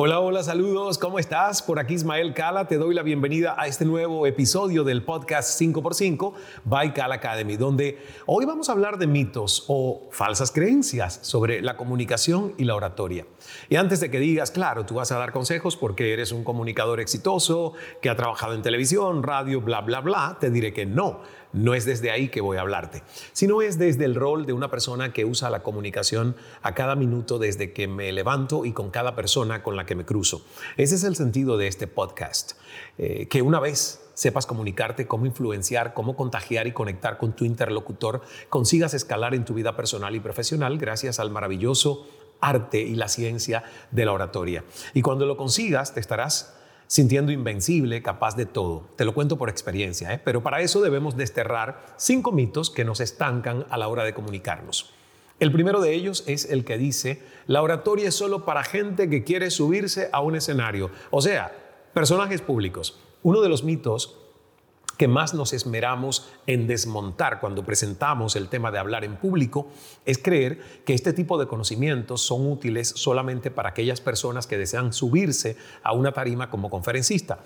Hola, hola, saludos, ¿cómo estás? Por aquí Ismael Cala, te doy la bienvenida a este nuevo episodio del podcast 5x5 by Cala Academy, donde hoy vamos a hablar de mitos o falsas creencias sobre la comunicación y la oratoria. Y antes de que digas, claro, tú vas a dar consejos porque eres un comunicador exitoso, que ha trabajado en televisión, radio, bla, bla, bla, te diré que no no es desde ahí que voy a hablarte, sino es desde el rol de una persona que usa la comunicación a cada minuto desde que me levanto y con cada persona con la que me cruzo. Ese es el sentido de este podcast, eh, que una vez sepas comunicarte, cómo influenciar, cómo contagiar y conectar con tu interlocutor, consigas escalar en tu vida personal y profesional gracias al maravilloso arte y la ciencia de la oratoria. Y cuando lo consigas, te estarás sintiendo invencible, capaz de todo. Te lo cuento por experiencia, ¿eh? pero para eso debemos desterrar cinco mitos que nos estancan a la hora de comunicarnos. El primero de ellos es el que dice, la oratoria es solo para gente que quiere subirse a un escenario, o sea, personajes públicos. Uno de los mitos que más nos esmeramos en desmontar cuando presentamos el tema de hablar en público es creer que este tipo de conocimientos son útiles solamente para aquellas personas que desean subirse a una tarima como conferencista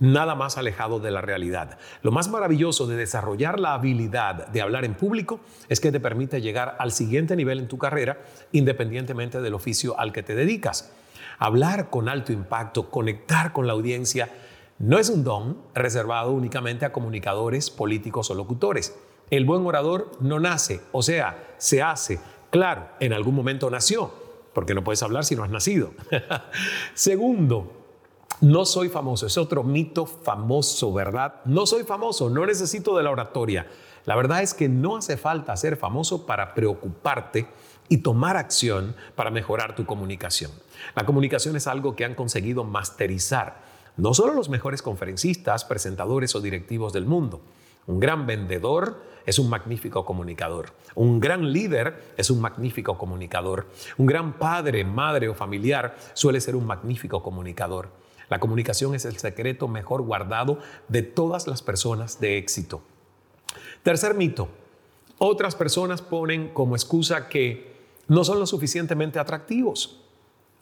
nada más alejado de la realidad. Lo más maravilloso de desarrollar la habilidad de hablar en público es que te permite llegar al siguiente nivel en tu carrera independientemente del oficio al que te dedicas. Hablar con alto impacto, conectar con la audiencia, no es un don reservado únicamente a comunicadores, políticos o locutores. El buen orador no nace, o sea, se hace. Claro, en algún momento nació, porque no puedes hablar si no has nacido. Segundo, no soy famoso, es otro mito famoso, ¿verdad? No soy famoso, no necesito de la oratoria. La verdad es que no hace falta ser famoso para preocuparte y tomar acción para mejorar tu comunicación. La comunicación es algo que han conseguido masterizar no solo los mejores conferencistas, presentadores o directivos del mundo. Un gran vendedor es un magnífico comunicador. Un gran líder es un magnífico comunicador. Un gran padre, madre o familiar suele ser un magnífico comunicador. La comunicación es el secreto mejor guardado de todas las personas de éxito. Tercer mito. Otras personas ponen como excusa que no son lo suficientemente atractivos.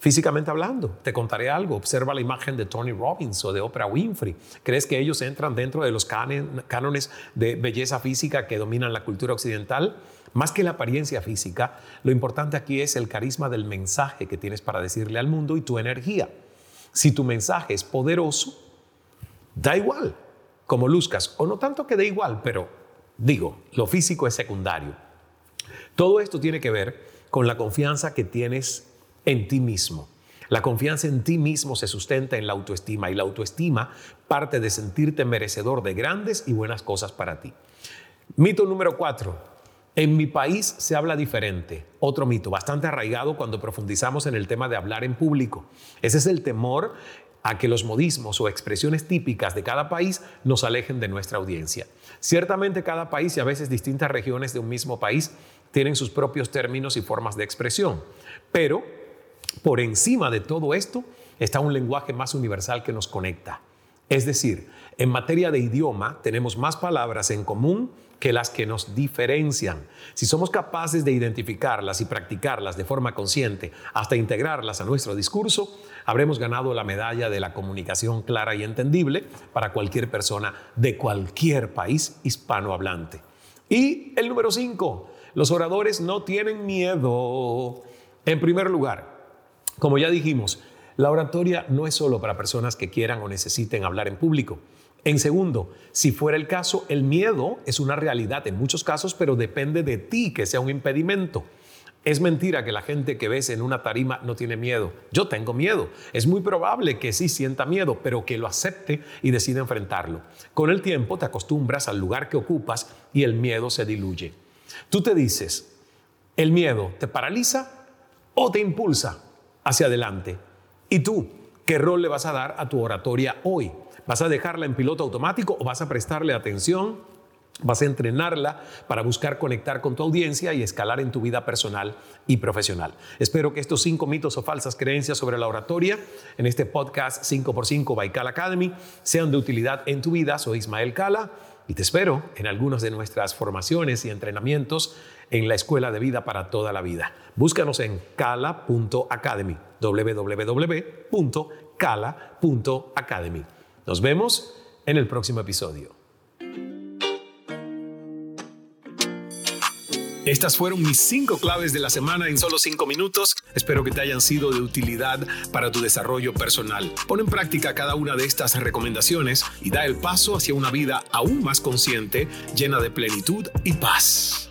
Físicamente hablando, te contaré algo. Observa la imagen de Tony Robbins o de Oprah Winfrey. ¿Crees que ellos entran dentro de los cánones de belleza física que dominan la cultura occidental? Más que la apariencia física, lo importante aquí es el carisma del mensaje que tienes para decirle al mundo y tu energía. Si tu mensaje es poderoso, da igual como luzcas, o no tanto que da igual, pero digo, lo físico es secundario. Todo esto tiene que ver con la confianza que tienes en ti mismo. La confianza en ti mismo se sustenta en la autoestima y la autoestima parte de sentirte merecedor de grandes y buenas cosas para ti. Mito número cuatro. En mi país se habla diferente. Otro mito bastante arraigado cuando profundizamos en el tema de hablar en público. Ese es el temor a que los modismos o expresiones típicas de cada país nos alejen de nuestra audiencia. Ciertamente cada país y a veces distintas regiones de un mismo país tienen sus propios términos y formas de expresión, pero por encima de todo esto está un lenguaje más universal que nos conecta. Es decir, en materia de idioma tenemos más palabras en común que las que nos diferencian. Si somos capaces de identificarlas y practicarlas de forma consciente hasta integrarlas a nuestro discurso, habremos ganado la medalla de la comunicación clara y entendible para cualquier persona de cualquier país hispanohablante. Y el número 5, los oradores no tienen miedo. En primer lugar, como ya dijimos, la oratoria no es solo para personas que quieran o necesiten hablar en público. En segundo, si fuera el caso, el miedo es una realidad en muchos casos, pero depende de ti que sea un impedimento. Es mentira que la gente que ves en una tarima no tiene miedo. Yo tengo miedo. Es muy probable que sí sienta miedo, pero que lo acepte y decida enfrentarlo. Con el tiempo te acostumbras al lugar que ocupas y el miedo se diluye. Tú te dices, ¿el miedo te paraliza o te impulsa? hacia adelante. ¿Y tú? ¿Qué rol le vas a dar a tu oratoria hoy? ¿Vas a dejarla en piloto automático o vas a prestarle atención? Vas a entrenarla para buscar conectar con tu audiencia y escalar en tu vida personal y profesional. Espero que estos cinco mitos o falsas creencias sobre la oratoria en este podcast 5x5 by Cala Academy sean de utilidad en tu vida. Soy Ismael Cala y te espero en algunas de nuestras formaciones y entrenamientos en la Escuela de Vida para toda la vida. Búscanos en cala.academy, www.cala.academy. Nos vemos en el próximo episodio. Estas fueron mis cinco claves de la semana en solo cinco minutos. Espero que te hayan sido de utilidad para tu desarrollo personal. Pon en práctica cada una de estas recomendaciones y da el paso hacia una vida aún más consciente, llena de plenitud y paz.